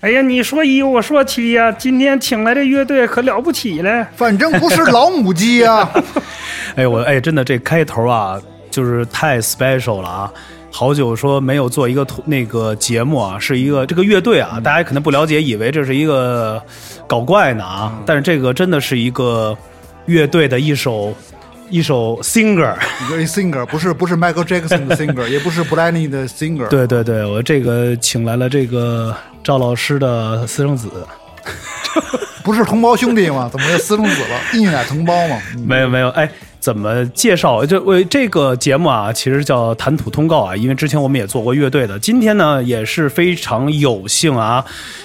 哎呀，你说一，我说七呀、今天请来的乐队可了不起了。反正不是老母鸡呀、哎，我哎，真的这开头啊，就是太 special 了啊！好久说没有做一个图那个节目啊，是一个这个乐队啊，大家可能不了解，以为这是一个搞怪呢啊，但是这个真的是一个乐队的一首一首 singer。一个 singer 不是不是 Michael Jackson 的 singer，也不是 Blinding 的 singer。对对对，我这个请来了这个赵老师的私生子，不是同胞兄弟吗？怎么又私生子了？一奶同胞嘛。嗯没有没有，哎，怎么介绍？就为这个节目啊，其实叫谈吐通告啊，因为之前我们也做过乐队的。今天呢，也是非常有幸啊，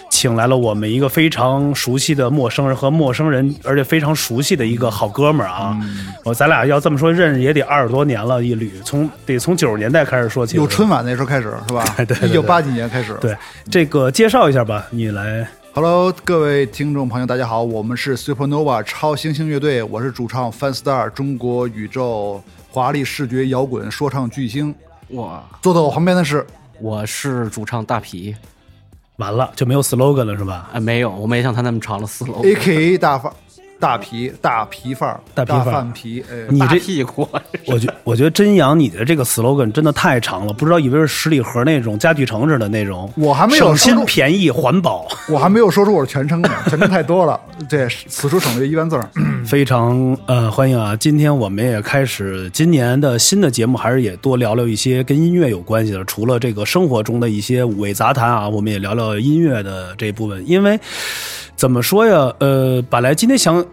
请来了我们一个非常熟悉的陌生人和陌生人，而且非常熟悉的一个好哥们儿啊。我咱俩要这么说，认识也得二十多年了，一捋，从得从九十年代开始说起。有春晚那时候开始是吧？对对对一九八几年开始。对这个介绍一下吧，你来。Hello，各位听众朋友，大家好，我们是 Supernova 超星星乐队，我是主唱 Fanstar，中国宇宙华丽视觉摇滚说唱巨星。哇，坐在我旁边的是我是主唱大皮完了就没有 slogan 了是吧？啊，没有，我没像他那么长的 slogan。A K A 大范大皮大皮范儿大皮范儿饭皮，哎，你这屁股，我觉我觉得真阳你的这个 slogan 真的太长了，不知道以为是十里河那种家具城似的那种。我还没有省心说出便宜环保，我还没有说出我的全称呢，全称太多了，这此处省略一万字儿。非常呃欢迎啊！今天我们也开始今年的新的节目，还是也多聊聊一些跟音乐有关系的，除了这个生活中的一些五味杂谈啊，我们也聊聊音乐的这部分。因为怎么说呀，呃，本来今天想。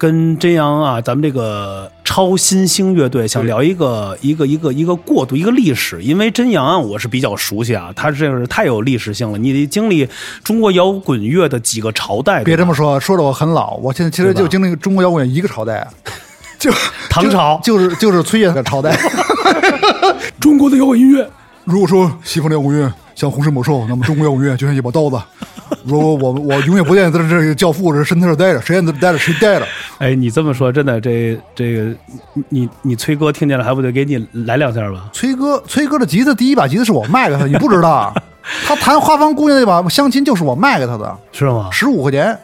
跟真阳啊，咱们这个超新星乐队想聊一个一个一个一个过渡，一个历史，因为真阳啊，我是比较熟悉啊，他这是太有历史性了，你得经历中国摇滚乐的几个朝代，别这么说，说的我很老，我现在其实就经历中国摇滚乐一个朝代，就唐朝就就是就是崔健的朝代。中国的摇滚音乐。如果说西方的摇滚乐像洪水猛兽，那么中国摇滚乐就像一把刀子。如果我我永远不愿意在这这个教父这身体这待着，谁愿意在这待着谁待着。哎，你这么说，真的，这这个，你你崔哥听见了，还不得给你来两下吧？崔哥，崔哥的吉他第一把吉他是我卖给他，你不知道啊？他弹《花房姑娘》那把相亲就是我卖给他的，是吗？十五块钱，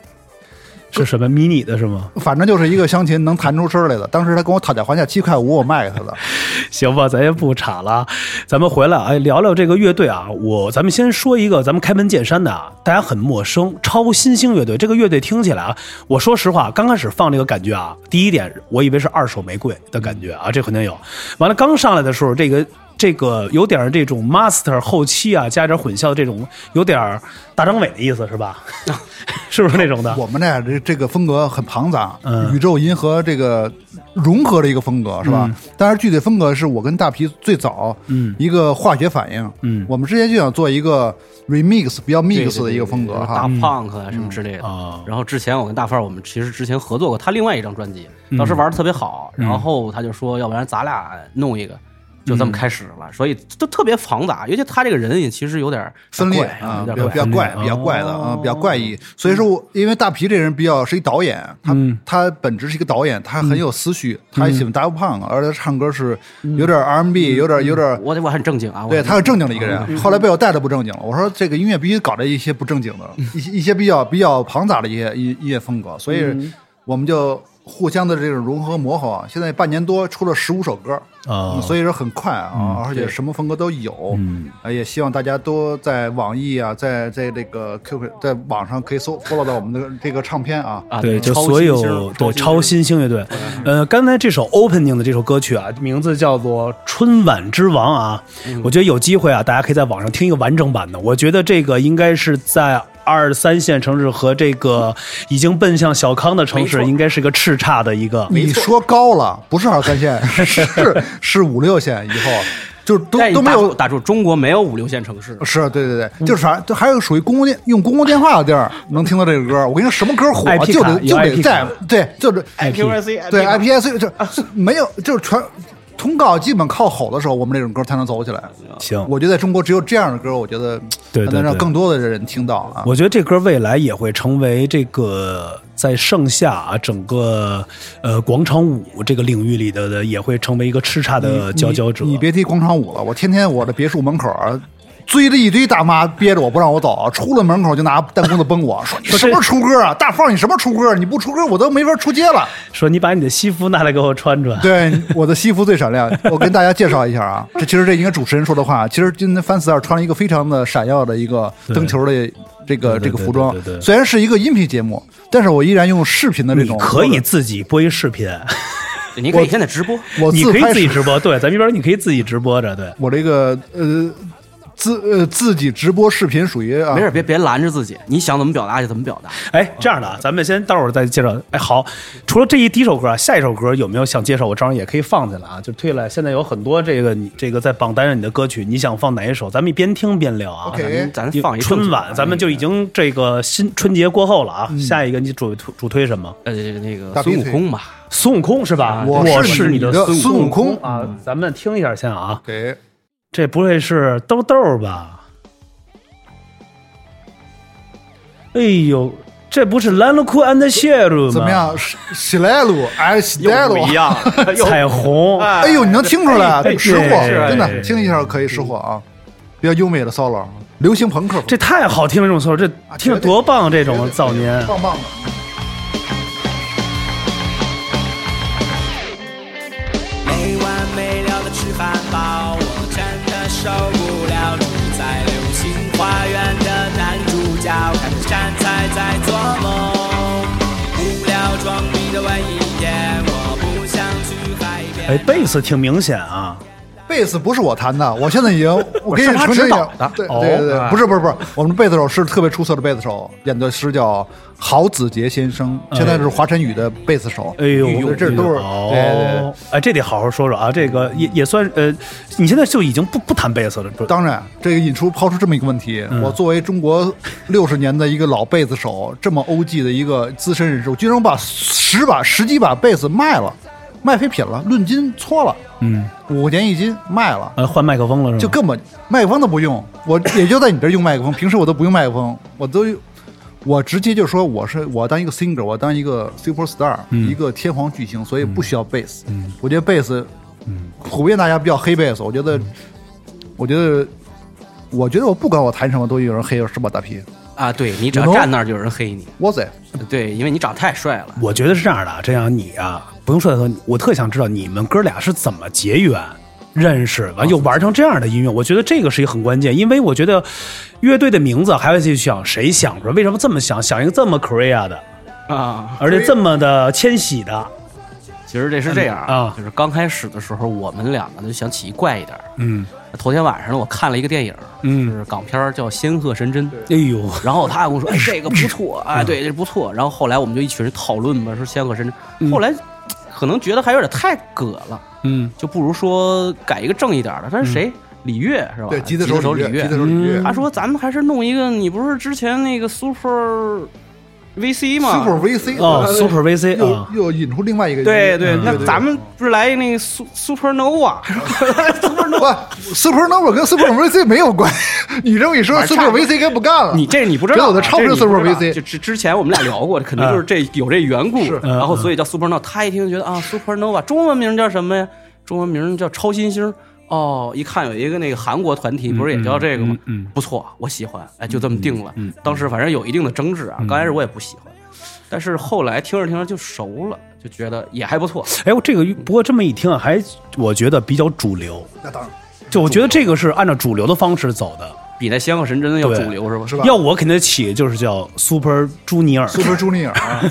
是什么迷你的是吗？反正就是一个相亲能弹出声来的。当时他跟我讨价还价七块五，我卖给他的。行吧，咱也不岔了啊，咱们回来哎聊聊这个乐队啊。我咱们先说一个咱们开门见山的啊，大家很陌生，超新星乐队。这个乐队听起来啊，我说实话，刚开始放这个感觉啊，第一点我以为是二手玫瑰的感觉啊，这肯定有。完了，刚上来的时候，这个这个有点这种 master 后期啊，加点混淆这种，有点大张伟的意思是吧？是不是那种的？我们呢，这这个风格很庞杂，嗯宇宙银河这个融合的一个风格是吧？但是具体风格是我跟大皮最早嗯一个化学反应。嗯我们之前就想做一个 remix 比较 mix 的一个风格对对对大哈。punk 啊什么之类的。啊然后之前我跟大范儿，我们其实之前合作过他另外一张专辑，当时玩的特别好，然后他就说，要不然咱俩弄一个。就这么开始了，所以都特别庞杂，尤其他这个人也其实有点分裂啊，有点比较比较怪，比较怪的啊哦，比较怪异。所以说我因为大皮这人比较是一导演，他嗯。他本质是一个导演，他很有思绪，他也喜欢 Daft Punk，而且他唱歌是有点 R&B，有点有点我我很正经啊，我对他很正经的一个人，后来被我带的不正经了。我说这个音乐必须搞这一些不正经的，一些一些比较比较庞杂的一些音音乐风格，所以我们就互相的这种融合磨合啊。现在半年多出了十五首歌，啊嗯所以说很快啊，而且什么风格都有。嗯呃也希望大家都在网易啊，在在这个 QQ 在网上可以搜 follow 到我们的这个唱片啊。啊，对，就超所有对超新星乐队，呃，刚才这首 opening 的这首歌曲啊，名字叫做《春晚之王》啊，我觉得有机会啊，大家可以在网上听一个完整版的。我觉得这个应该是在二三线城市和这个已经奔向小康的城市，应该是个叱咤的一个。你说高了，不是二三线，是是五六线以后，就是都哎都没有打住，中国没有五六线城市，是对对对，就是啥，就还有属于公共电用公共电话的地儿能听到这个歌。我跟你说，什么歌火就得就得在对，就是哎 IPRC 对 IPS 就没有就是全通告基本靠吼的时候，我们这种歌才能走起来。行，我觉得在中国只有这样的歌，我觉得才能让更多的人听到啊。我觉得这歌未来也会成为这个在盛夏啊整个呃广场舞这个领域里的的，也会成为一个叱咤的佼佼者。你别提广场舞了，我天天我的别墅门口啊，追着一堆大妈憋着我不让我走，出了门口就拿弹弓子崩我，说 你什么时候出歌啊？大放你什么时候出歌？你不出歌我都没法出街了。说你把你的西服拿来给我穿穿。对，我的西服最闪亮。我跟大家介绍一下啊，这其实这应该主持人说的话。其实今天范斯尔穿了一个非常的闪耀的一个灯球的这个这个服装对对对，虽然是一个音频节目，但是我依然用视频的这种你可以自己播一视频，你可以现在直播，我你可以自拍自己直播。对，咱一边你可以自己直播着。对，我这个呃自呃自己直播视频属于啊没事，别别拦着自己，你想怎么表达就怎么表达。哎，这样的啊，咱们先待会儿再介绍。哎，好，除了这一第一首歌啊，下一首歌有没有想介绍？我正好也可以放进来啊，就推了。现在有很多这个你这个在榜单上你的歌曲，你想放哪一首？咱们一边听边聊啊。OK 咱咱放一春晚，咱们就已经这个新春节过后了啊。嗯下一个你主推主推什么？呃，那个孙悟空吧，孙悟空是吧？我我是你你的的孙悟悟空啊！咱们听一下先啊，给这不会是豆豆吧？哎呦，这不是兰露库安的谢鲁吗？怎么？样？喜喜来路哎，喜来路。样，彩虹，哎呦，你能听出来？哎识货，真的哎听一下可以识货啊，比较优美的 solo，流行朋克，这太好听了！这种 solo，这听着多棒！这种早年，棒棒的。在做梦。无聊装逼的文艺片，我不想去海边。哎，贝斯挺明显啊。贝斯不是我弹的，我现在已经，我给你指导的，对哦对对不是不是不是，我们贝斯手是特别出色的贝斯手，演的是叫郝子杰先生，现在是华晨宇的贝斯手。哎呦，这都是哦对对对。哎，这得好好说说啊。这个也也算呃，你现在就已经不不弹贝斯了，当然，这个引出抛出这么一个问题，嗯我作为中国六十年的一个老贝斯手，这么欧 G 的一个资深人士，我居然把十把十几把贝斯卖了，卖废品了，论斤搓了，嗯，五块钱一斤卖了。呃，换麦克风了是吗？就根本麦克风都不用，我也就在你这儿用麦克风，平时我都不用麦克风，我都我直接就说我是我当一个 singer，我当一个 super star，、一个天皇巨星，所以不需要贝斯。我觉得贝斯，普遍大家比较黑贝斯，我觉得，我觉得，我觉得我不管我弹什么，都有人黑我是吧，大皮？啊，对你只要站那儿就有人黑你，哇塞，对，因为你长得太帅了。我觉得是这样的啊，这样你啊，不用说太多，我特想知道你们哥俩是怎么结缘。认识完又玩成这样的音乐，我觉得这个是一个很关键，因为我觉得乐队的名字还要去想谁想出来，为什么这么想，想一个这么 Korea 的，啊，而且这么的迁徙的，其实这是这样嗯。啊就是刚开始的时候，我们两个就想起一怪一点儿。嗯。头天晚上呢，我看了一个电影，嗯，是港片叫《仙鹤神针》，哎呦，然后他还跟我说：“哎，这个不错，哎，对，这不错。”然后后来我们就一群人讨论嘛，说《仙鹤神针》，后来可能觉得还有点太葛了，嗯。就不如说改一个正一点的。他是谁？李月是吧？对，吉他手李月吉他手李月。他说：“咱们还是弄一个，你不是之前那个 Super VC 嘛 Super VC 哦呃，Super VC 又啊，又引出另外一个对对，嗯那咱们不是来那个 Supernova，Supernova，Supernova 跟 Super VC 没有关系，你这么一说，Super VC 该不干了。你这你不知道啊，跟我的超市这你不 Super VC 就之之前我们俩聊过，肯定就是这有这缘故，嗯然后所以叫 Supernova。他一听觉得啊，Supernova 中文名叫什么呀？中文名叫超新星。哦，一看有一个那个韩国团体，不是也叫这个吗？嗯嗯不错，我喜欢，哎，就这么定了。当时反正有一定的争执啊，刚开始我也不喜欢，但是后来听着听着就熟了，就觉得也还不错。哎，我这个不过这么一听啊，还我觉得比较主流，那当然。就我觉得这个是按照主流的方式走的。比那仙鹤神针要主流是吧？是吧？要我肯定起就是叫 Super Junior，Super Junior 啊，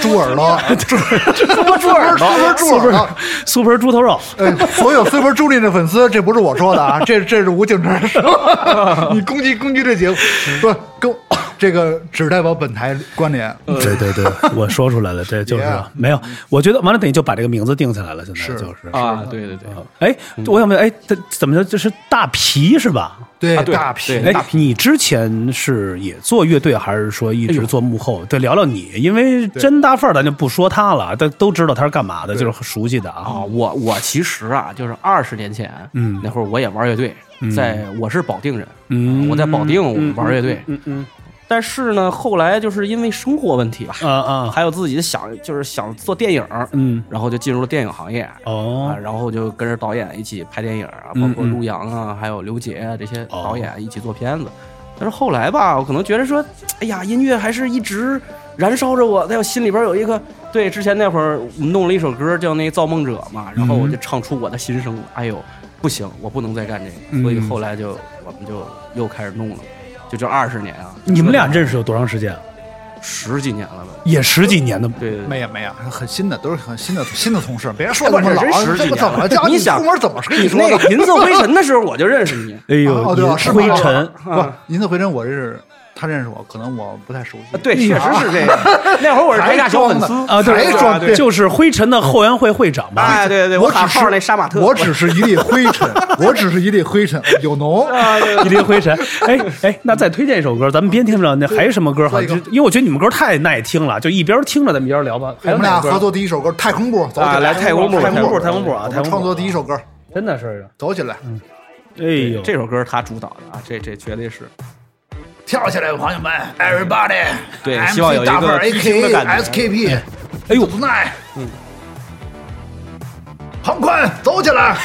猪耳朵，猪猪耳朵，Super 猪耳朵。Super 猪头肉。哎，所有 Super Junior 的粉丝，这不是我说的啊，这这是吴景哲说的。你攻击攻击这节目，不跟这个只代表本台关联。对对对，我说出来了，这就是没有。我觉得完了，等于就把这个名字定下来了。现在是就是啊，对对对，哎，我想问，哎，这怎么着？这是大皮是吧？对啊对大皮对哎，你之前是也做乐队，还是说一直做幕后？对，聊聊你，因为真大范儿咱就不说他了，但都知道他是干嘛的，就是很熟悉的啊，啊。我我其实啊，就是二十年前，嗯那会儿我也玩乐队，在我是保定人，嗯我在保定玩乐队，嗯嗯但是呢，后来就是因为生活问题吧，啊啊，还有自己想就是想做电影，嗯，然后就进入了电影行业。啊，哦，然后就跟着导演一起拍电影包括陆阳啊，还有刘杰啊这些哦导演一起做片子。但是后来吧，我可能觉得说，哎呀，音乐还是一直燃烧着我，在我心里边有一个对。之前那会儿我们弄了一首歌叫那《造梦者》嘛，然后我就唱出我的心声，哎呦，不行，我不能再干这个，嗯所以后来就我们就又开始弄了，就这二十年啊，你们俩认识有多长时间？十几年了吧？也十几年的，对。没有没有，很新的，都是很新的新的同事。别说哎不是这么老，十几这个怎么了？年了叫你想出门怎么是跟你说的？那个银色灰尘的时候我就认识你，哎呦，哦对啊，是灰尘，不，银色灰尘我认识，他认识我，可能我不太熟悉。对，确实是这样。那会儿我是台下小粉丝啊，对，装对就是灰尘的后援会会长吧？哎，对对对，我只喊号那是杀马特，我只是一粒灰尘，我只是一粒灰尘，有脓。啊，对对一粒灰尘。哎哎，那再推荐一首歌，咱们边听着，那还有什么歌好？因为我觉得你们歌太耐听了，就一边听着咱们一边聊吧。我们俩合作第一首歌《太空步》，走起啊来太空步太空步，太空步太空步啊，太空步我们创作第一首歌，真的是，走起来，哎呦，这首歌是他主导的啊，这这绝对是。跳起来，朋友们，everybody！对希望有一个 A 激 K 情的 A 感觉 S K P，哎呦 tonight，嗯，庞宽，走起来！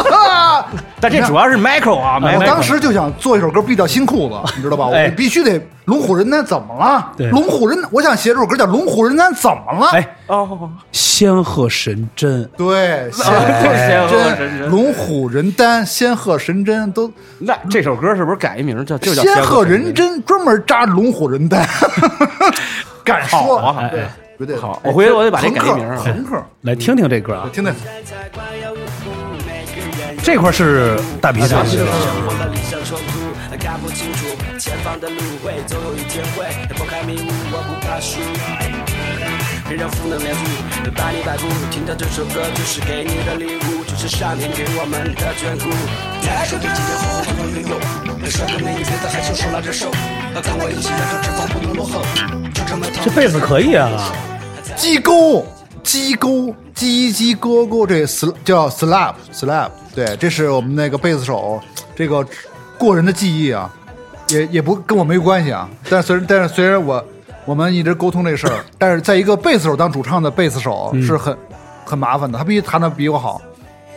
但这主要是 Michael 啊我当时就想做一首歌，必掉新裤子，你知道吧？哎。我必须得龙虎人丹怎么了？对。龙虎人，我想写这首歌叫《龙虎人丹怎么了》。哎，哦，仙鹤神针，对，仙仙鹤神针、龙虎人丹、仙鹤神针都，那这首歌是不是改一名叫就叫仙鹤人人针专门扎龙虎人丹，敢说。好啊对，绝对好我回头我得把这改一名啊朋克，来听听这歌啊，听听，这块是大鼻子。我的理想冲突，看不清楚前方的路会，总有一天会拨开迷雾，我不怕输。别让负能量住，把你摆布。听到这首歌就是给你的礼物，就是上天给我们的眷顾。帅哥美女别再害羞，手拉着手，跟我一起燃烧脂肪不能落后。这贝斯可以啊，鸡钩，鸡钩，鸡鸡勾勾，这 sl 叫 slap slap，对，这是我们那个贝斯手这个过人的技艺啊，也也不跟我没关系啊。但虽然但是虽然我我们一直沟通这事儿，但是在一个贝斯手当主唱的贝斯手是很、很麻烦的，他必须弹的比我好。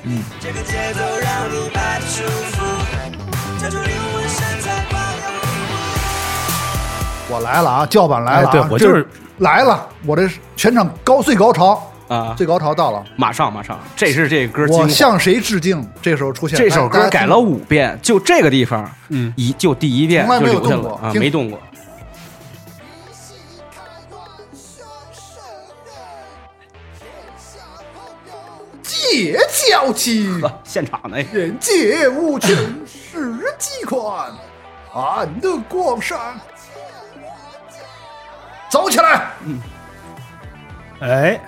嗯这个节奏让你我来了啊，叫板来了、啊哎对我就是来了，我这全场高最高潮啊最高潮到了。马上马上，这是这歌。我向谁致敬？这时候出现这首歌改了五遍，就这个地方，嗯，一就第一遍从来没有就留下动过听了啊，没动过。借娇气。现场的人皆无穷，世极宽，暗的光闪。走起来！哎，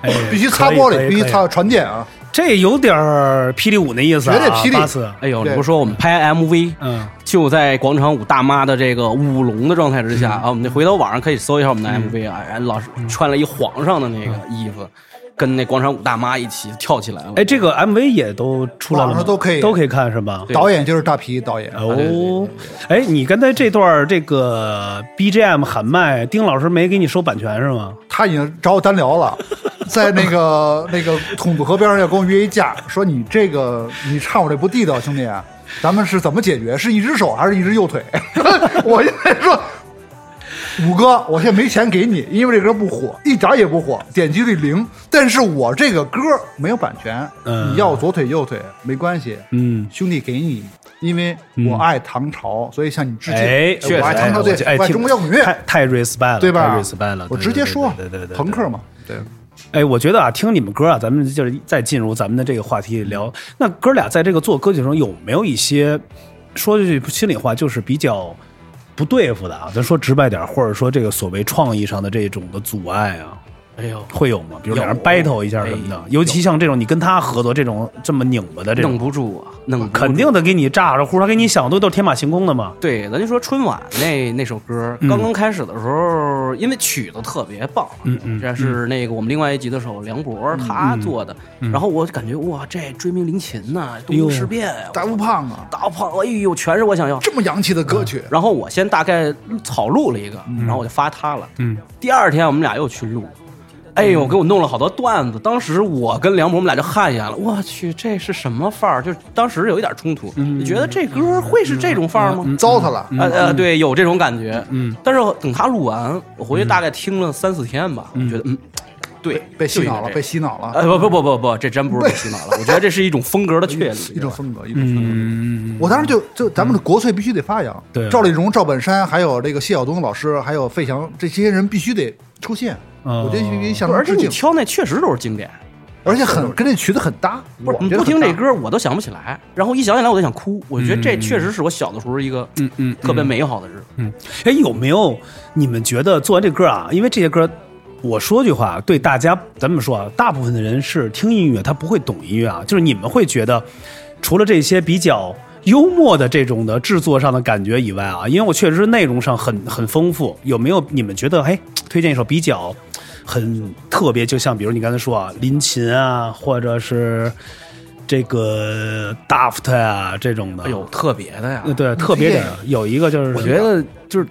哎，必须擦玻璃，必须。擦传电啊！这有点儿霹雳舞那意思啊，绝对霹雳哎呦，你不说我们拍 MV，嗯，就在广场舞大妈的这个舞龙的状态之下啊，我们回头网上可以搜一下我们的 MV 啊，哎老师穿了一皇上的那个衣服，跟那广场舞大妈一起跳起来了。哎，这个 MV 也都出来了吗，网上都可以都可以看是吧？导演就是大皮导演，哦，哎，你刚才这段这个 BGM 喊麦，丁老师没给你收版权是吗？他已经找我单聊了，在那个那个筒子河边上要跟我约一架，说你这个你唱我这不地道，兄弟，咱们是怎么解决？是一只手还是一只右腿？我现在说。五哥，我现在没钱给你，因为这歌不火，一点也不火，点击率零。但是我这个歌没有版权，嗯你要左腿右腿没关系，嗯，兄弟给你，因为我爱唐朝，所以向你致敬。哎，我爱唐朝对，中国摇滚乐，太太 respect 了，对吧太 respect 了，我直接说，对对对朋克嘛，对。哎，我觉得啊，听你们歌啊，咱们就是再进入咱们的这个话题里聊。那哥俩在这个做歌曲中有没有一些说句心里话，就是比较不对付的啊？咱说直白点，或者说这个所谓创意上的这种的阻碍啊，哎呦，会有吗？比如两人有。battle 一下什么的哎，尤其像这种你跟他合作这种这么拧巴的这弄种，不住啊，弄不住。肯定得给你炸着呼，他给你想的都都是天马行空的嘛。对，咱就说春晚那那首歌嗯。刚刚开始的时候，候，因为曲子特别棒，嗯嗯这是那个我们另外一集的时候梁博他做的，然后我感觉哇，这追名林琴呐，东呦。京事变呀，大不胖啊，大胖，哎呦，全是我想要。这么洋气的歌曲，然后我先大概草录了一个，然后我就发他了。嗯，第二天我们俩又去录，哎呦，给我弄了好多段子。当时我跟梁博我们俩就汗颜了，我去，这是什么范儿？就当时有一点冲突。你觉得这歌会是这种范儿吗？糟蹋了。呃呃，对，有这种感觉。嗯，但是等他录完，我回去大概听了三四天吧，我觉得嗯，对，被洗脑了，被洗脑了，呃不不不不不，这真不是被洗脑了。我觉得这是一种风格的 确立，一种风格，一种风格。嗯，我当时就就咱们的国粹必须得发扬，对赵丽蓉、赵本山，还有这个谢晓东老师，还有费翔这些人必须得出现。哦我觉得必须向他而且你挑那确实都是经典。而且很跟这曲子很搭。不是不听这，歌，我都想不起来。然后一想起来，我就想哭。我觉得这确实是我小的时候一个嗯嗯特别美好的日子。嗯，哎，有没有你们觉得做完这歌啊？因为这些歌，我说句话，对大家咱们说啊，大部分的人是听音乐，他不会懂音乐啊。就是你们会觉得，除了这些比较幽默的这种的制作上的感觉以外啊，因为我确实是内容上很很丰富。有没有你们觉得，哎，推荐一首比较很特别，就像比如你刚才说啊，林琴啊，或者是这个 Daft 啊这种的？哎呦，特别的呀！呃，对，特别的有一个就是，我觉得就是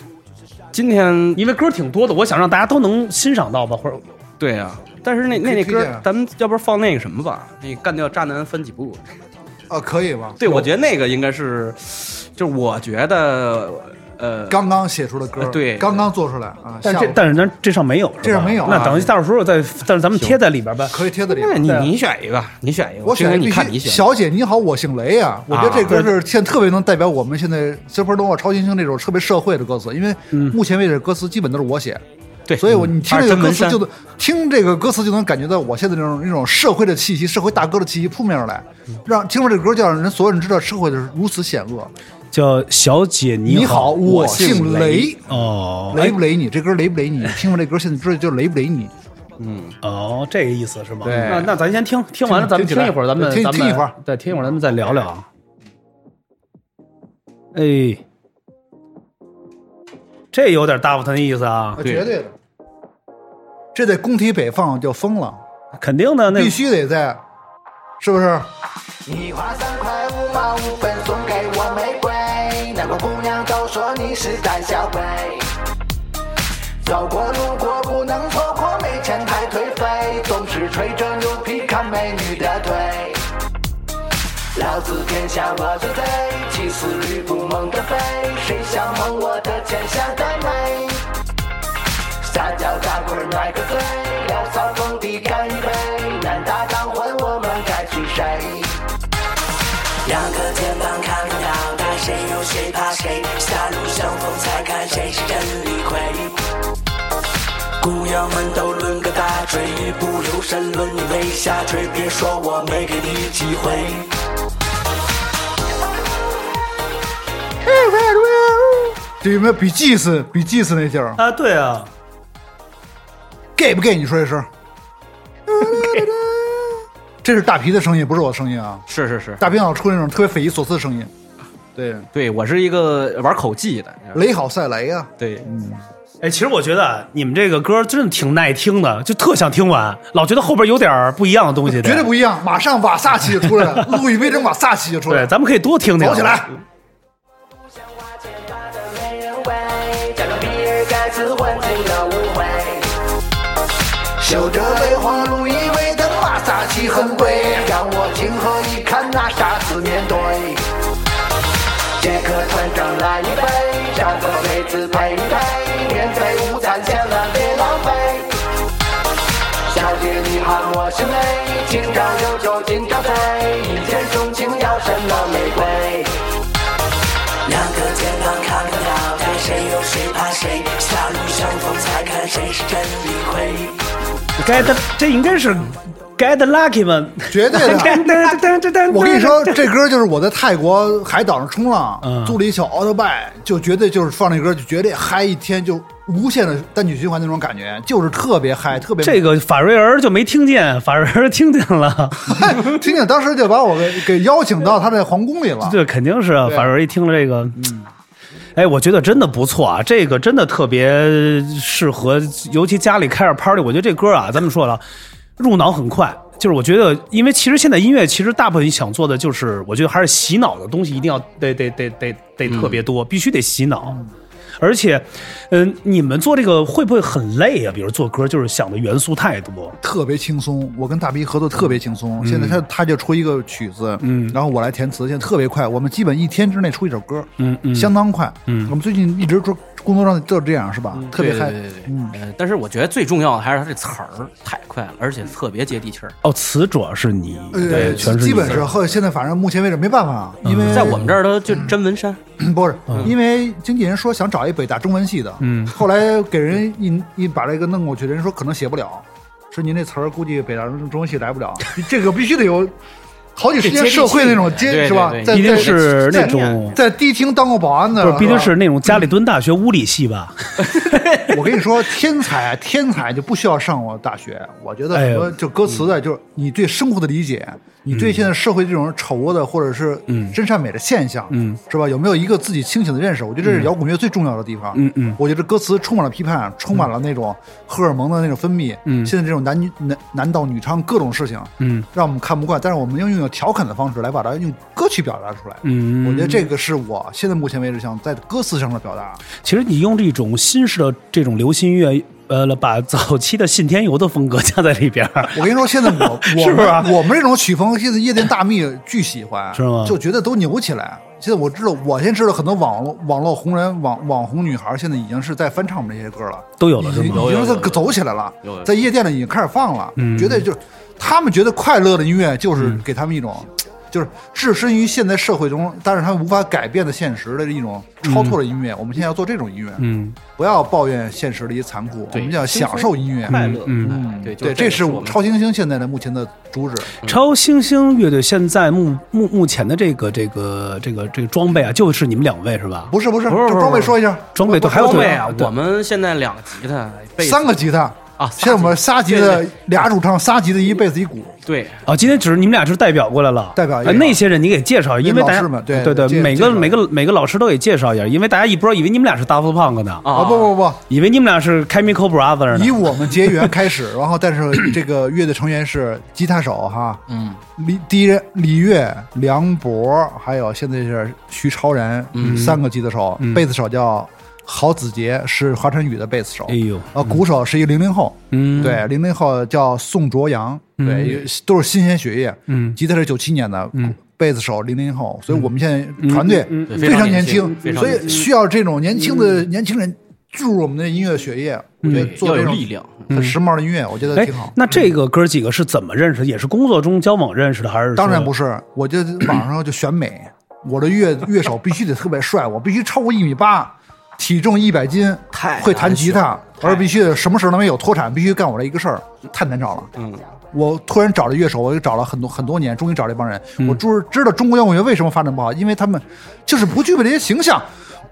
今天因为歌挺多的，我想让大家都能欣赏到吧，或者对呀，但是那那那歌咱们要不放那个什么吧？那干掉渣男分几步？啊，可以吧？对，我觉得那个应该是，就是我觉得呃，刚刚写出的歌呃，对刚刚做出来啊，但这但是咱这上没有，这上没有啊那等到时候再，但是咱们贴在里边呗。可以贴在里边。那你你选一个，你选一个，我选你选。小姐你好，我姓雷啊！我觉得这歌是现在特别能代表我们现在 Supernova 超新星这种特别社会的歌词，因为目前为止歌词基本都是我写，对，所以我你听这个歌词就能听这个歌词就能感觉到我现在这种那种社会的气息、社会大哥的气息扑面而来，让听着这歌就让人所有人知道社会是如此险恶。叫小姐你好，我姓雷雷，哦，雷不雷你？这歌雷不雷你？听过这歌现在知道就雷不雷你？嗯，哦，这个意思是吗？对那那咱先听听完了，咱们听一会儿，咱们听咱们听一会儿，对，听一会儿，咱们再聊聊啊。哎，这有点大不腾的意思啊啊，，绝对的，这得工体北放就疯了，肯定的，那必须得在，是不是？你花三块五毛五分送给我玫瑰，难怪姑娘都说你是胆小鬼。走过路过不能错过，没钱太颓废，总是吹着牛皮看美女的腿。老子天下我最贼，气死吕布猛地飞，谁想蒙我的钱下的美？撒娇打滚来个嘴，聊骚风地干一杯，男大当婚我们该娶谁？两个肩膀看不到带谁有谁怕谁，狭路相逢才看谁是真理亏。姑娘们都抡个大锤，不留神抡你没下垂，别说我没给你机会。这有没有比祭司比祭司那劲儿啊，对啊，？gay 不 gay？你说一声。这是大皮的声音，不是我的声音啊！是是是，大皮老出那种特别匪夷所思的声音。对，对我是一个玩口技的，雷好赛雷啊！对，嗯哎，其实我觉得啊你们这个歌真的挺耐听的，就特想听完，老觉得后边有点不一样的东西。绝对不一样，马上瓦萨奇就出来了，路易威登瓦萨奇就出来对，咱们可以多听听。走起来！修着梅花鹿以为的马萨奇很贵，让我情何以堪拿傻子面对。杰克团长来一杯，让个妹子陪一陪，免费午餐千万别浪费。小姐你好，我是妹，今朝有酒今朝醉，一见钟情要什么玫瑰？两个肩膀看不到带谁有谁怕谁，狭路相逢才看谁是真理亏。Get，这应该是 Get Lucky 吧？绝对的。我跟你说，这歌就是我在泰国海岛上冲浪，嗯租了一小 auto bike，就绝对就是放这歌，就绝对嗨一天，就无限的单曲循环那种感觉，就是特别嗨，特别这个法瑞尔就没听见，法瑞尔听见了，听见当时就把我给给邀请到他的皇宫里了。这肯定是啊。法瑞尔一听了这个，哎，我觉得真的不错啊，这个真的特别适合，尤其家里开着 party，我觉得这歌啊，咱们说了，入脑很快。就是我觉得，因为其实现在音乐其实大部分想做的就是，我觉得还是洗脑的东西一定要得得得得得特别多，必须得洗脑。而且，嗯、你们做这个会不会很累啊？比如做歌，就是想的元素太多。特别轻松。我跟大逼合作特别轻松，现在他他就出一个曲子，嗯然后我来填词，现在特别快。我们基本一天之内出一首歌，嗯嗯相当快。嗯我们最近一直做工作上就是这样，是吧？特别嗨。对对对对嗯，呃，但是我觉得最重要的还是它这词儿太快了，而且特别接地气儿。哦，词主要是你，呃对，全是基本是后现在反正目前为止没办法，因为在我们这儿都就真文山，不是，因为经纪人说想找一北大中文系的，嗯。后来给人一一把这个弄过去，人说可能写不了，说您这词儿估计北大中文系来不了，这个必须得有好几十年社会那种接是吧对？在在是那在种在迪厅当过保安的，不是，必定吧是那种家里蹲大学物理系吧？我跟你说，天才天才就不需要上过大学。我觉得很多就歌词的，就是你对生活的理解，你对现在社会这种丑恶的或者是嗯真善美的现象，嗯，是吧？有没有一个自己清醒的认识？我觉得这是摇滚乐最重要的地方。嗯嗯我觉得歌词充满了批判，充满了那种荷尔蒙的那种分泌。嗯现在这种男女男男盗女娼各种事情，嗯让我们看不惯。但是我们用用调侃的方式来把它用歌曲表达出来。嗯，我觉得这个是我现在目前为止想在歌词上的表达。其实你用这种新式的这种流行音乐，呃，把早期的信天游的风格 加在里边，我跟你说，现在我 我是不是啊们我们这种曲风，现在夜店大蜜巨喜欢，是吗就觉得都牛起来。现在我知道，我先知道很多网络网络红人、网网红女孩，现在已经是在翻唱我们这些歌了，都有了是吗？已经是走起来了在夜店里已经开始放了。嗯觉得就是他们觉得快乐的音乐，就是给他们一种。就是置身于现在社会中，但是他们无法改变的现实的一种超脱的音乐。我们现在要做这种音乐，嗯。不要抱怨现实的一些残酷，我对们要享受音乐。快乐，嗯嗯，对对，这这是我们超新星现在的目前的主旨。超新星乐队现在目目目前的这个这个这个这个装备啊，就是你们两位是吧？不是不是，就装备说一下，装备都还有对装备啊，我们现在两个吉他，三个吉他啊，现在我们仨级的，俩主唱，仨级的，一贝子，一鼓。对啊，今天只是你们俩是代表过来了，代表那些人你给介绍，因为大家老师们对对对，每个每个每个老师都给介绍一下，因为大家一波以为你们俩是 Daft Punk 呢，啊啊不不不，以为你们俩是 Chemical Brothers 呢。以我们结缘开始，然后但是这个乐队成员是吉他手哈，嗯，李第一人李悦、梁博，还有现在是徐超然，嗯三个吉他手，贝斯手叫郝子杰，是华晨宇的贝斯手，哎呦，啊，鼓手是一个零零后，嗯，对，零零后叫宋卓阳，对，都是新鲜血液。嗯。吉他是九七年的，嗯。贝斯手零零后，所以我们现在团队非常年轻所以需要这种年轻的年轻人注入我们的音乐血液。我觉得做这种力量。很时髦的音乐，我觉得哎挺好，。那这个哥几个是怎么认识的？也是工作中交往认识的，还是当然不是，我就网上就选美，我的乐乐手必须得特别帅，我必须超过一米八，体重一百斤，太会弹吉他，太而必须得什么时候都没有脱产，必须干我这一个事儿，太难找了。嗯，我突然找了乐手，我又找了很多很多年，终于找了一帮人。我知知道中国摇滚乐为什么发展不好，因为他们就是不具备这些形象。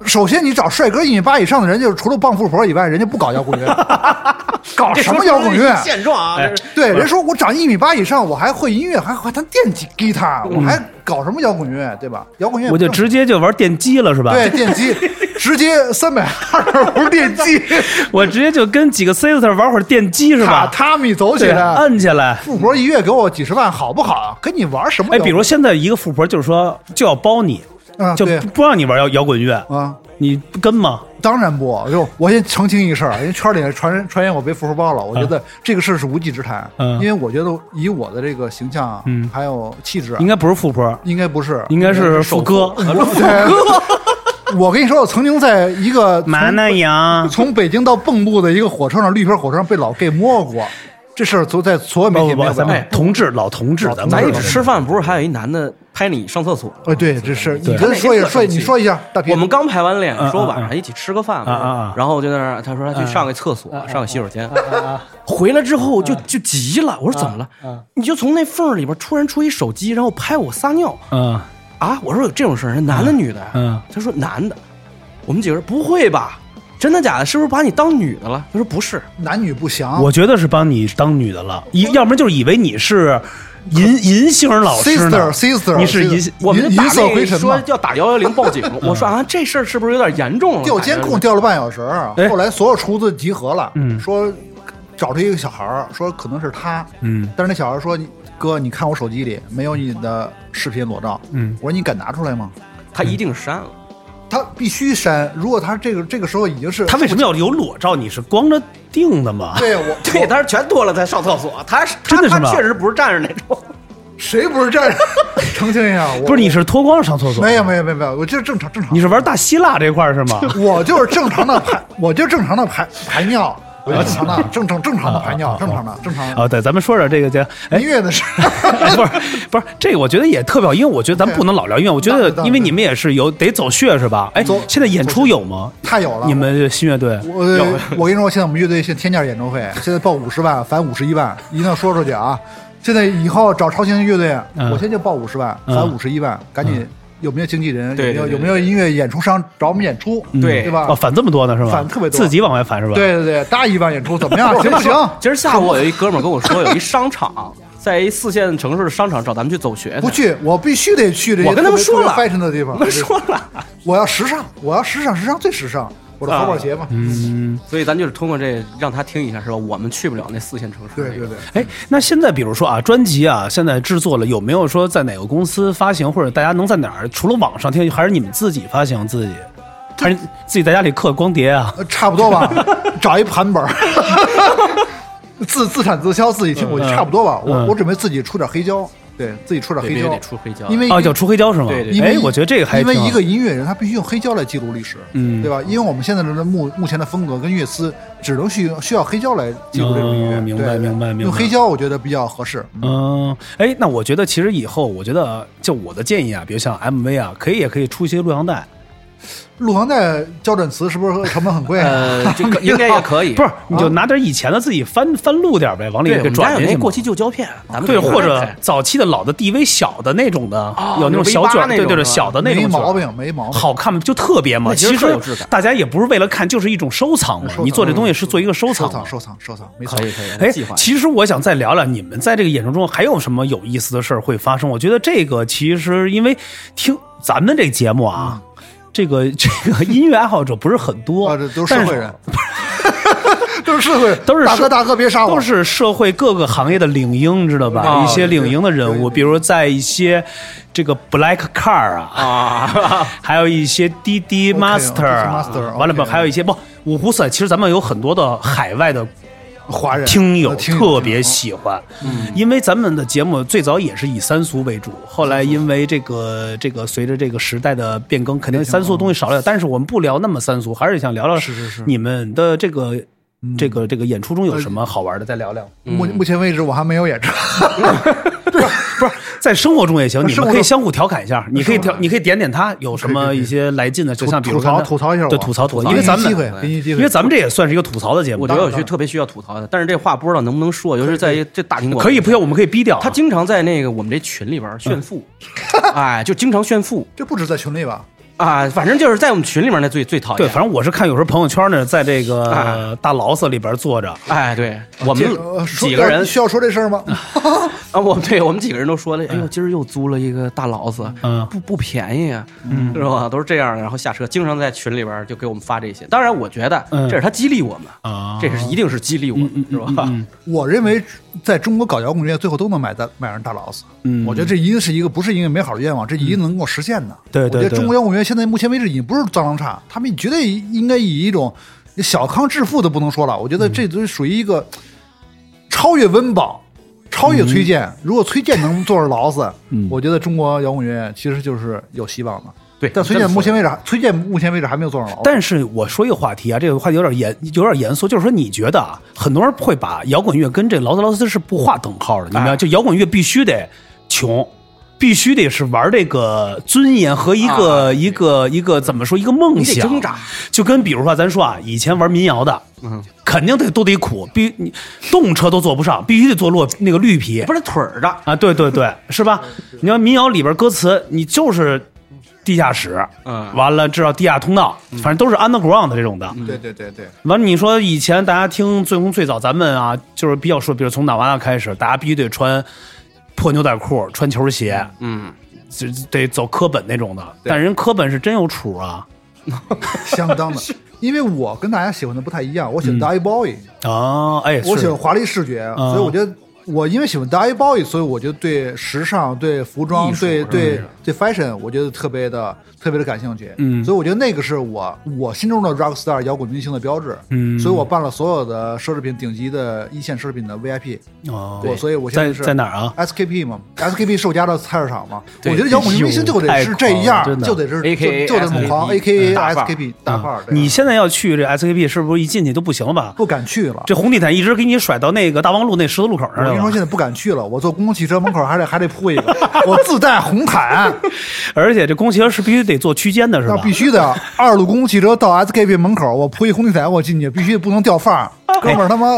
首先，你找帅哥一米八以上的人，就是除了傍富婆以外，人家不搞摇滚乐，搞什么摇滚乐？现状啊，对，人说我长一米八以上，我还会音乐，还还弹电吉吉他，我还搞什么摇滚乐，对吧？摇滚乐我就直接就玩电机了，是吧？对电机，直接三百二十伏电机，我直接就跟几个 sister 玩会儿电机是榻吧？榻米走起，来，摁起来。富婆一月给我几十万，好不好？跟你玩什么哎，比如现在一个富婆就是说就要包你，啊，就不不让你玩摇摇滚乐，啊。你不跟吗？当然不，就我先澄清一个事儿，因为圈里传传言我被富婆包了，我觉得这个事儿是无稽之谈。嗯因为我觉得以我的这个形象，嗯还有气质啊，应该不是富婆，应该不是，应该是首富哥。对。我跟你说，我曾经在一个从嘛呢呀？从北京到蚌埠的一个火车上，绿皮火车上被老 gay 摸过，这事儿都在所有媒体没有咱们同志老同志，咱们咱一起吃饭，不是还有一男的拍你上厕所吗？哎，对，这是你跟说一下，说你说一下，大，我们刚排完练嗯，说嗯晚上一起吃个饭嘛，然后就在那儿，他说他去上个厕所，嗯上个洗手间，回来之后嗯。就就急了，我说怎么了？你就从那缝里边突然出一手机，然后拍我撒尿。嗯啊！我说有这种事儿，男的女的呀？嗯他说男的，我们几个人不会吧？真的假的？是不是把你当女的了？他说不是，男女不详，我觉得是把你当女的了，以要不然就是以为你是银银星老师呢 sister sister，你是银我们银银色灰那说，要打幺幺零报警，我说啊，这事儿是不是有点严重了？调监控调了半小时，哎后来所有厨子集合了，嗯说找出一个小孩儿，说可能是他，嗯但是那小孩说：“哥，你看我手机里没有你的视频裸照。”嗯我说：“你敢拿出来吗他一定删了。？”他必须删。如果他这个这个时候已经是他为什么要有裸照？你是光着腚的吗？对 我对，他是 全脱了才上厕所，他是他真的是吗他确实不是站着那种。谁不是站着？澄清一下，我不是，你是脱光了上厕所？没有没有没有没有，我就是正常正常。你是玩大希腊这块是吗？我就是正常的排，我就正常的排排尿，正常的正常正常的排尿，正常的正常的。啊，对，咱们说点这个叫哎音乐的事，哎，不是不是，这个我觉得也特别好，因为我觉得咱们不能老聊音乐，我觉得因为你们也是有得走穴是吧？哎走，现在演出有吗？太有了。你们新乐队我我跟你说，现在我们乐队现在天价演出费，现在报五十万，返五十一万，一定要说出去啊！现在以后找超星乐队，嗯我现在就报五十万，嗯返五十一万，赶紧有没有经纪人？对对对有没有有没有音乐演出商找我们演出？对对吧哦，？反这么多呢是吧？反特别多自己往外反是吧？，对对对，大一万演出怎么样？行不行？今儿下午我有一哥们儿跟我说，有一商场在一四线城市的商场找咱们去走穴。不去，我必须得去这些我跟他们特别说了特别 fashion 的地方。我们说了，我要时尚，我要时尚，时尚最时尚。我的滑板鞋嘛，嗯，所以咱就是通过这让他听一下，是吧？我们去不了那四线城市。对对对。哎，那现在比如说啊，专辑啊，现在制作了，有没有说在哪个公司发行，或者大家能在哪儿？除了网上听，还是你们自己发行自己？还是自己在家里刻光碟啊？呃 差不多吧，找一盘本儿，自自产自销，自己听，我就差不多吧。嗯我我准备自己出点黑胶，对自己出点黑胶出黑胶，因为啊，叫出黑胶是吗？对对因为哎，我觉得这个还因为一个音乐人他必须用黑胶来记录历史，嗯对吧？因为我们现在的目目前的风格跟乐思只能需需要黑胶来记录这种音乐，哦明白明白明白用黑胶我觉得比较合适。嗯，哎，那我觉得其实以后，我觉得就我的建议啊，比如像 MV 啊，可以也可以出一些录像带，录像带胶卷词是不是成本很贵啊？呃，这应该也可以。不是，你就拿点以前的自己翻翻录点呗，往里给转进去嘛有那过。期旧胶片，咱们对，或者早期的老的 DV 小的那种的，哦有那种小卷儿，对对对，小的那种没毛病，没毛病。好看吗？就特别嘛。其其实大家也不是为了看，就是一种收藏嘛。藏你做这东西是做一个收收藏嘛藏，。收藏，收藏，没错可。以可以，哎，其实我想再聊聊你们在这个演出中还有什么有意思的事儿会发生。我觉得这个其实因为听咱们这节目啊，这个 这个音乐爱好者不是很多，啊，这都是社会人，都是社会，都是社大哥大哥别杀我，都是社会各个行业的领英，知道吧？啊一些领英的人物，比如在一些这个 Black Car 啊，啊，还有一些滴滴 Master，完了不，还有一些不五湖四海。其实咱们有很多的海外的华人听友特别喜欢，因为咱们的节目最早也是以三俗为主，后来因为这个这个随着这个时代的变更，肯定三俗的东西少了点，但是我们不聊那么三俗，还是想聊聊是是是。你们的这个这个这个演出中有什么好玩的，再聊聊。目目前为止我还没有演出，不是在生活中也行，你们可以相互调侃一下，你可以调，你可以点点他有什么一些来劲的，就像比如吐槽吐槽一下我，对吐槽吐槽，因为咱们因为咱们这也算是一个吐槽的节目，我觉得有些特别需要吐槽的，但是这话不知道能不能说，尤其是在这大庭广众可以不要，我们可以逼掉啊。他经常在那个我们这群里边炫富，哎，就经常炫富。这不止在群里吧？啊，反正就是在我们群里面那最最讨厌。对，反正我是看有时候朋友圈呢，在这个哎大牢骚里边坐着，哎，对我们几个人需要说这事儿吗？啊，我们对我们几个人都说了，哎呦，今儿又租了一个大牢子，嗯不不便宜啊，是吧？都是这样的，然后下车，经常在群里边就给我们发这些。当然，我觉得嗯这是他激励我们，啊这是一定是激励我们，是吧？我认为在中国搞摇滚乐，最后都能买大买上大劳斯。嗯我觉得这一定是一个不是一个美好的愿望，这一定能够实现的。对对对我觉得中国摇滚乐现在目前为止已经不是脏狼差，他们绝对应该以一种小康致富都不能说了，我觉得这都属于一个超越温饱。超越崔健，如果崔健能坐着劳斯，嗯我觉得中国摇滚乐其实就是有希望的。对，但崔健目前为止，崔健目前为止还没有坐上牢。但是我说一个话题啊，这个话题有点严，有点严肃，就是说你觉得啊，很多人会把摇滚乐跟这劳斯劳斯是不划等号的，你明白？哎就摇滚乐必须得穷。必须得是玩这个尊严和一个、啊一个一个怎么说一个梦想挣扎，就跟比如说咱说啊，以前玩民谣的，嗯，肯定得都得苦，必你动车都坐不上，必须得坐落那个绿皮，不是腿儿的，啊，对对对，是吧？你要民谣里边歌词，你就是地下室，嗯。完了知道地下通道，反正都是 underground 这种的。对对对对，完了，你说以前大家听最从最早咱们啊，就是比较说，比如从哪哇开始，大家必须得穿破牛仔裤，穿球鞋，嗯，就得走科本那种的。但人科本是真有出啊。相当的。因为我跟大家喜欢的不太一样，我喜欢 David Bowie，、啊！哎，我喜欢华丽视觉，嗯。所以我觉得我因为喜欢 David Bowie，所以我就对时尚、对服装对对对 fashion，我觉得特别的特别的感兴趣。嗯所以我觉得那个是我我心中的 rock star 摇滚明星的标志。嗯所以我办了所有的奢侈品顶级的一线奢侈品的 VIP。哦，我所以我现在在是在哪儿啊？SKP 嘛，SKP 寿家的菜市场嘛，我觉得摇滚明星就得是这样就得是就就得这么狂，AKA 大 SKP 大范儿。对你现在要去这 SKP，是不是一进去都不行了吧？不敢去了。这红地毯一直给你甩到那个大望路那十字路口我跟你说，现。在不敢去了。我坐公共汽车门口还得还得铺一个，我自带红毯，而且这公共汽车是必须得坐区间的，是吧？那必须的。二路公共汽车到 SKP 门口，我铺一红地毯，我进去必须不能掉范儿。哥们儿他妈，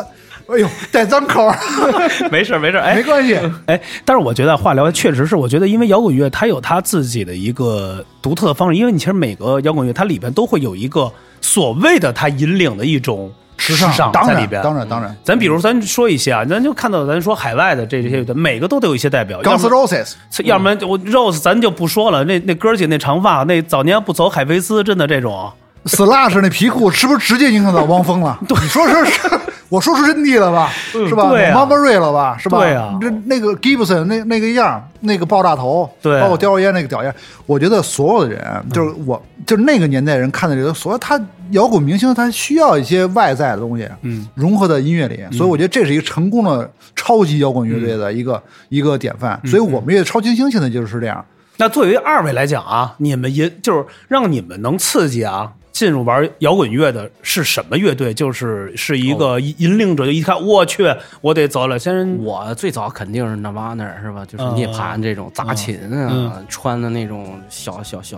哎呦，带脏口儿，没事没事，哎没，关系。哎，但是我觉得话聊，确实是，我觉得因为摇滚乐它有它自己的一个独特的方式，因为你其实每个摇滚乐它里边都会有一个所谓的它引领的一种时尚当然在里边。当然当然。咱比如咱说一些啊，咱就看到咱说海外的这这些，每个都得有一些代表。要 Guns 么 Roses，要不然我 Rose 咱就不说了，那那哥儿姐那长发，那早年不走海飞丝，真的这种。Slash 那皮裤是不是直接影响到汪峰了？你说说是，我说出真谛了吧？是吧？对啊我 Ray 了吧？是吧？对啊这那个 Gibson 那那个样，那个爆炸头，对包括叼着烟那个屌样，我觉得所有的人，就是我，就是那个年代人看的这个，所有他摇滚明星，他需要一些外在的东西，嗯，融合在音乐里，所以我觉得这是一个成功的超级摇滚乐队的一个一个典范。所以我们乐队超新星现在就是这样。那作为二位来讲啊，你们也就是让你们能刺激啊，进入玩摇滚乐的是什么乐队？就是是一个引引领者，就一看我去，我得走了。先我最早肯定是 Nirvana 是吧？就是嗯涅槃这种杂琴啊，嗯穿的那种小小小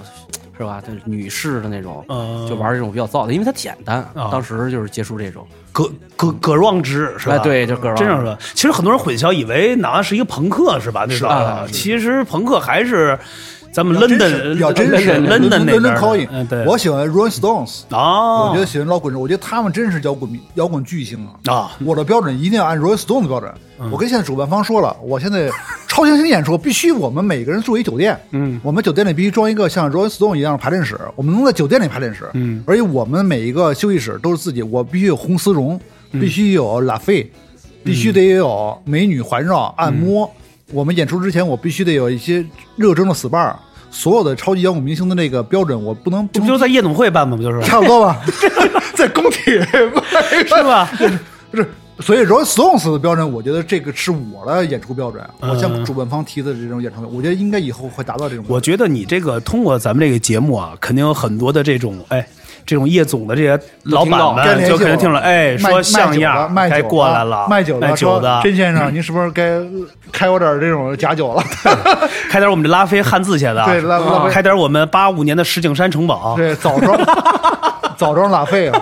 是吧？就是女士的那种，嗯就玩这种比较燥的，因为它简单。啊当时就是接触这种，葛葛葛壮之是吧？哎对就葛壮之真是说，其实很多人混淆，以为哪是一个朋克是吧？那个啊是其实朋克还是咱们 London 比较真实 London 那边 London Calling，嗯，对，我喜欢 Rolling Stones，哦，我觉得喜欢老滚我觉得他们真是摇滚摇滚巨星啊！啊，我的标准一定要按 Rolling Stones 的标准。嗯。我跟现在主办方说了，我现在超新星演出必须我们每个人住一酒店，嗯，我们酒店里必须装一个像 Rolling Stones 一样的排练室，我们能在酒店里排练室，嗯，而且我们每一个休息室都是自己，我必须有红丝绒，嗯。必须有拉菲，必须得有美女环绕按摩。我们演出之前，我必须得有一些热衷的 SPA，所有的超级摇滚明星的那个标准，我不能这不就是在夜总会办吗？不就是差不多吧，在工体是吧？不是，所以 Rolling Stones 的标准，我觉得这个是我的演出标准。嗯我向主办方提的这种演出标准，我觉得应该以后会达到这种。我觉得你这个通过咱们这个节目啊，肯定有很多的这种哎。这种夜总的这些老板们就肯定听了，哎，卖说像样，该卖酒的过来了，卖酒的，卖酒的。说，甄先生，您是不是该开我点这种假酒了？开点我们这拉菲汉字写的，对拉拉菲。开点我们八五年的石景山城堡，对，枣庄，枣庄拉菲啊，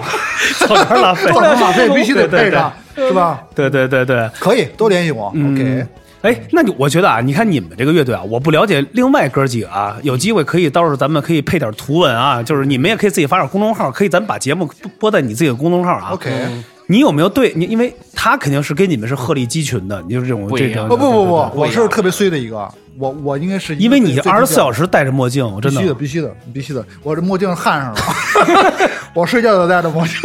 枣庄拉菲，枣庄拉菲必须得配上，是吧？对对对对。可以，多联系我。OK，哎，那你我觉得啊，你看你们这个乐队啊，我不了解另外哥几个啊，有机会可以到时候咱们可以配点图文啊，就是你们也可以自己发点公众号，可以咱们把节目播播在你自己的公众号啊。OK 你有没有对你？因为他肯定是跟你们是鹤立鸡群的，你就是这种这种不不不不，我是特别衰的一个，我我应该是因为你二十四小时。戴着墨镜，我真必须的，必须的，必须的！我这墨镜焊上了，我睡觉都戴着墨镜，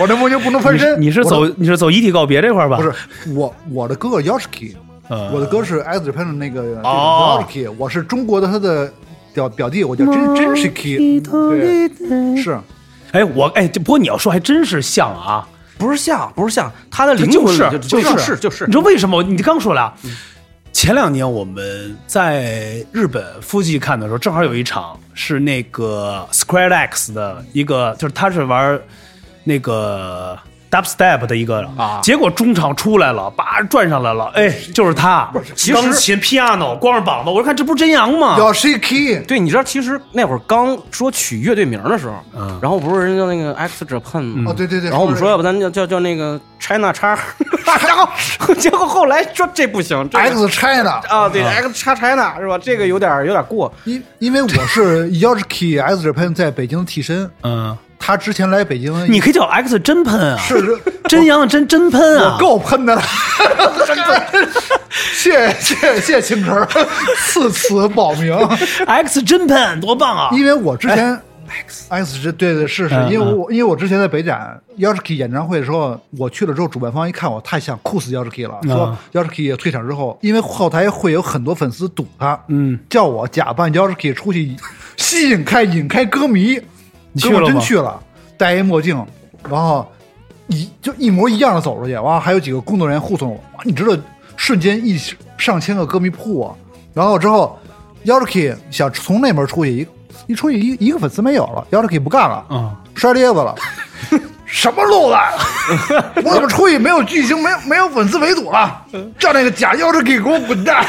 我这墨镜不能翻身。你你是走你是走遗体告别这块儿吧？不是我我的哥哥 Yoshiki，嗯。我的歌是 X Japan 的那个哦。Yoshiki，我是中国的他的表表弟，我叫真真 Shiki，对，是。哎，我哎，这不过你要说还真是像啊，不是像，不是像，他的灵魂就是就就是。是就是。你知道为什么？你刚说了啊，前两年我们在日本夫妻看的时候，正好有一场是那个 Square X 的一个，就是他是玩那个 dubstep 的一个啊。结果中场出来了，叭转上来了，哎，就是他，钢琴 piano 光着膀子，我说看这不是真阳吗？Yoshiki，对，你知道，其实那会儿刚说取乐队名的时候，嗯。然后不是人家那个 X Japan 吗？哦对对对，然后我们说，要不咱叫叫叫那个 China 叉 然后结果后来说这不行 X China，啊，对 X 叉 China 是吧？这个有点有点过，因因为我是 Yoshiki X Japan 在北京的替身，嗯，他之前来北京，你可以叫 X 真喷啊，是 真阳真真喷啊。我，够喷的了，谢谢谢谢青晨赐此保名，X 真喷多棒啊！因为我之前 X X 是对对是是，嗯因为我因为我之前在北展 Yoshiki 演唱会的时候，我去了之后，主办方一看我太像酷死 Yoshiki 了，说 Yoshiki 退场之后，因为后台会有很多粉丝堵他，嗯，叫我假扮 Yoshiki 出去吸引开引开歌迷，你去真去了，戴一墨镜，然后一就一模一样的走出去，完了还有几个工作人员护送我，哇你知道瞬间一上千个歌迷扑我，然后之后 Yoshiki 想从那门出去，一一出去一一个粉丝没有了，Yoshiki 不干了，嗯，摔咧子了。什么路子？我怎么出去没有巨星，没有没有粉丝围堵了？叫那个假 Yoshiki 给我滚蛋！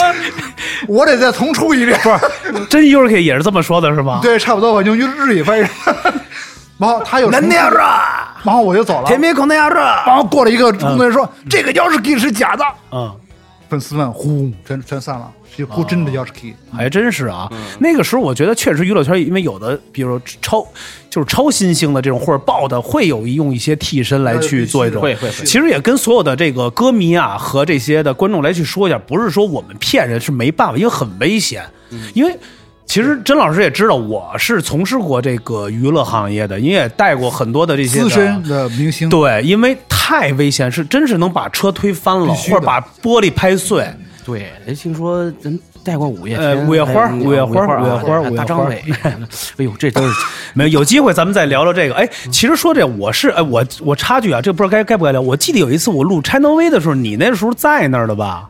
我得再重出一遍。不是，真 u k 也是这么说的是吗？对，差不多吧，用日语翻译。然后他有然后我就走了。天边空那样然后过了一个工作人员说：“这个 Yoshiki 是假的。嗯，”粉丝们呼全全散了，是呼真的 Yoshiki。还真是啊。那个时候我觉得确实娱乐圈因为有的，比如超就是超新星的这种或者爆的，会有用一些替身来去做一种。会会会其实也跟所有的这个歌迷啊和这些的观众来去说一下，不是说我们骗人，是没办法，因为很危险。因为其实甄老师也知道，我是从事过这个娱乐行业的，你也带过很多的这些的资深的明星，对，因为太危险，是真是能把车推翻了，或者把玻璃拍碎。对，人，听说咱带过五月呃，五月花五月花啊五月花五月花大张伟，哎呦，这都是 没有，有机会咱们再聊聊这个。哎，其实说这我是哎，我我插句啊，这不知道该该不该聊。我记得有一次我录 Channel V 的时候，你那时候在那儿的吧？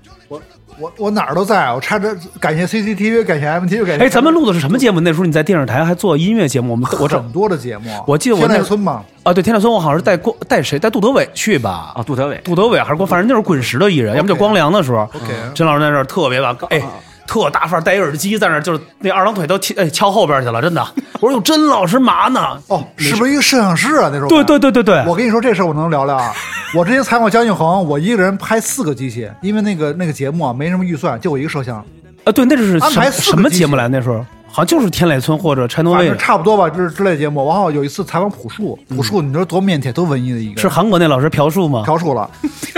我我我哪儿都在，我插着感谢 CCTV，感谢 MTV，感谢哎，咱们录的是什么节目？那时候你在电视台还做音乐节目，我们我这很多的节目，我记得我天那籁村嘛，啊，对，天籁村我好像是带过带谁带杜德伟去吧？啊，杜德伟，杜德伟还是光，反正那是滚石的艺人，要么就光良的时候。OK 甄老师在这儿特别棒，哎，特大范儿，戴一耳机在那儿，就是那二郎腿都翘哎敲后边去了，真的。我说哟，甄老师嘛呢？哦，是不是一个摄像师啊？那时候对对对对对，我跟你说这事儿我能聊聊啊！我之前采访姜育恒，我一个人拍四个机器，因为那个那个节目啊没什么预算，就我一个摄像，啊，对，那是什么安排什么节目来？那时候好像就是天籁村或者 V，正差不多吧，就是之类的节目。然后有一次采访朴树，朴树你知道多腼腆多文艺的一个是韩国那老师朴树吗？朴树了，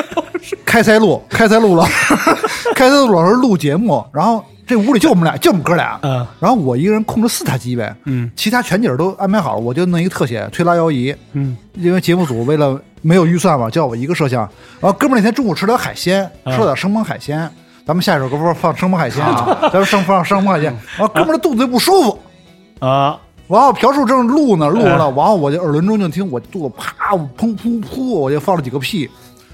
开塞露，开塞露了，开塞露老师录节目，然后这屋里就我们俩，就我们哥俩，嗯。然后我一个人控制四台机呗，嗯，其他全景都安排好了，我就弄一个特写推拉摇移，嗯，因为节目组为了没有预算嘛，叫我一个摄像，然后哥们那天中午吃点海鲜，嗯吃了点生猛海鲜，咱们下一首歌不是放生猛海鲜啊，咱们生放生猛海鲜，然后哥们肚子就不舒服。啊，然后朴树正录呢，录着呢，完后我就耳轮中就听我肚子啪，我砰噗噗，我就放了几个屁，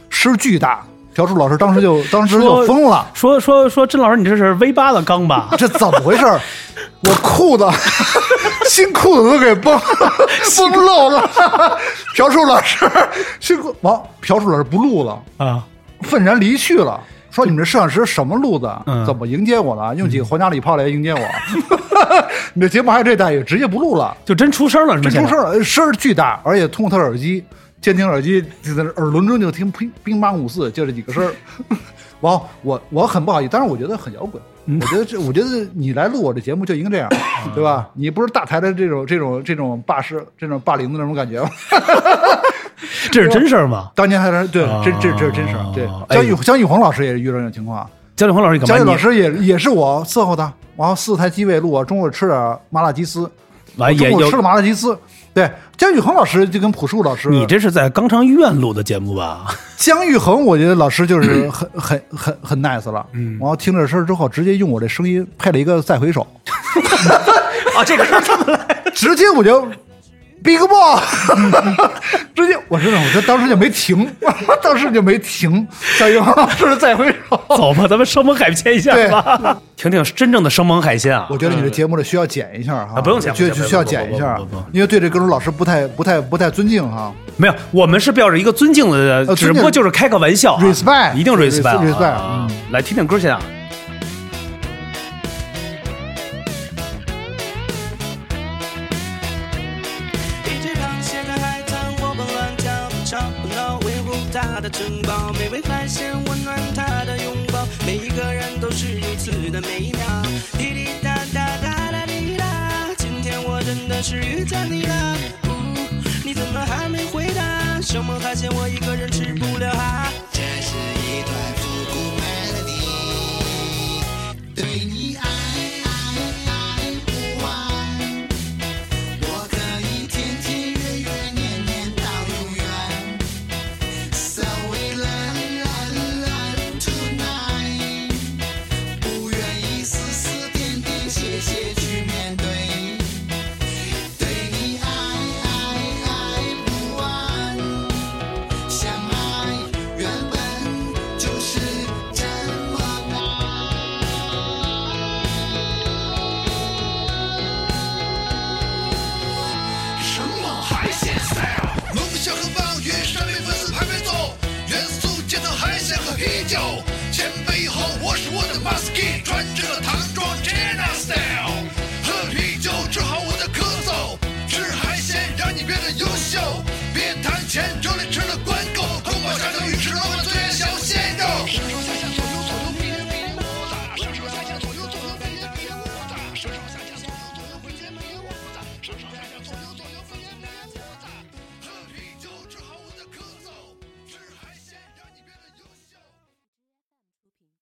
声巨大。朴树老师当时就当时就疯了，说说说，甄老师，你这是 V 八的缸吧？这怎么回事？我裤子 新裤子都给崩 崩漏了。朴树老师新裤完，朴树老师不录了，啊，愤然离去了。说你们这摄像师什么路子？嗯怎么迎接我呢？用几个皇家礼炮来迎接我？你这节目还有这待遇，直接不录了。就真出声了，是吗？这出声了，声儿巨大，而且通过他的耳机监听耳机，就在那耳轮中就听乒乒乓五四，就这几个声儿。完后，我我很不好意思，但是我觉得很摇滚。我觉得这，我觉得你来录我的节目就应该这样，对吧？你不是大台的这种这种这种霸师、这种霸凌的那种感觉吗？这是真事儿吗？当年还是对，这这这是真事儿。对，姜育姜育红老师也是遇到这种情况，姜育红老师？姜育你老师也也是我伺候的，然后四台机位录，我中午吃点麻辣鸡丝，完中午吃了麻辣鸡丝。对，姜育恒老师就跟朴树老师，你这是在肛肠医院录的节目吧？姜育恒，我觉得老师就是 很很很很 nice 了。嗯然后听这声儿之后，直接用我这声音配了一个再回首，啊，这个是这么来。直接我就 big ball，直接我真的，我这当时就没停，当时就没停。姜育恒老师再回首，走吧，咱们生猛海鲜一下对吧，听听真正的生猛海鲜啊！我觉得你这节目的需要剪一下哈，啊不用剪就就需要剪一下因为对这歌手老师不太不太不太尊敬哈。没有，我们是抱着一个尊敬的，呃只不过就是开个玩笑啊 respect，一定 respect 啊 respect，啊来听听歌先啊。城堡，美味海鲜，温暖他的拥抱，每一个人都是如此的美妙。滴滴答答答答滴答，今天我真的是遇见你了。你怎么还没回答？什么海鲜我一个人吃不了啊？这是一段复古 melody。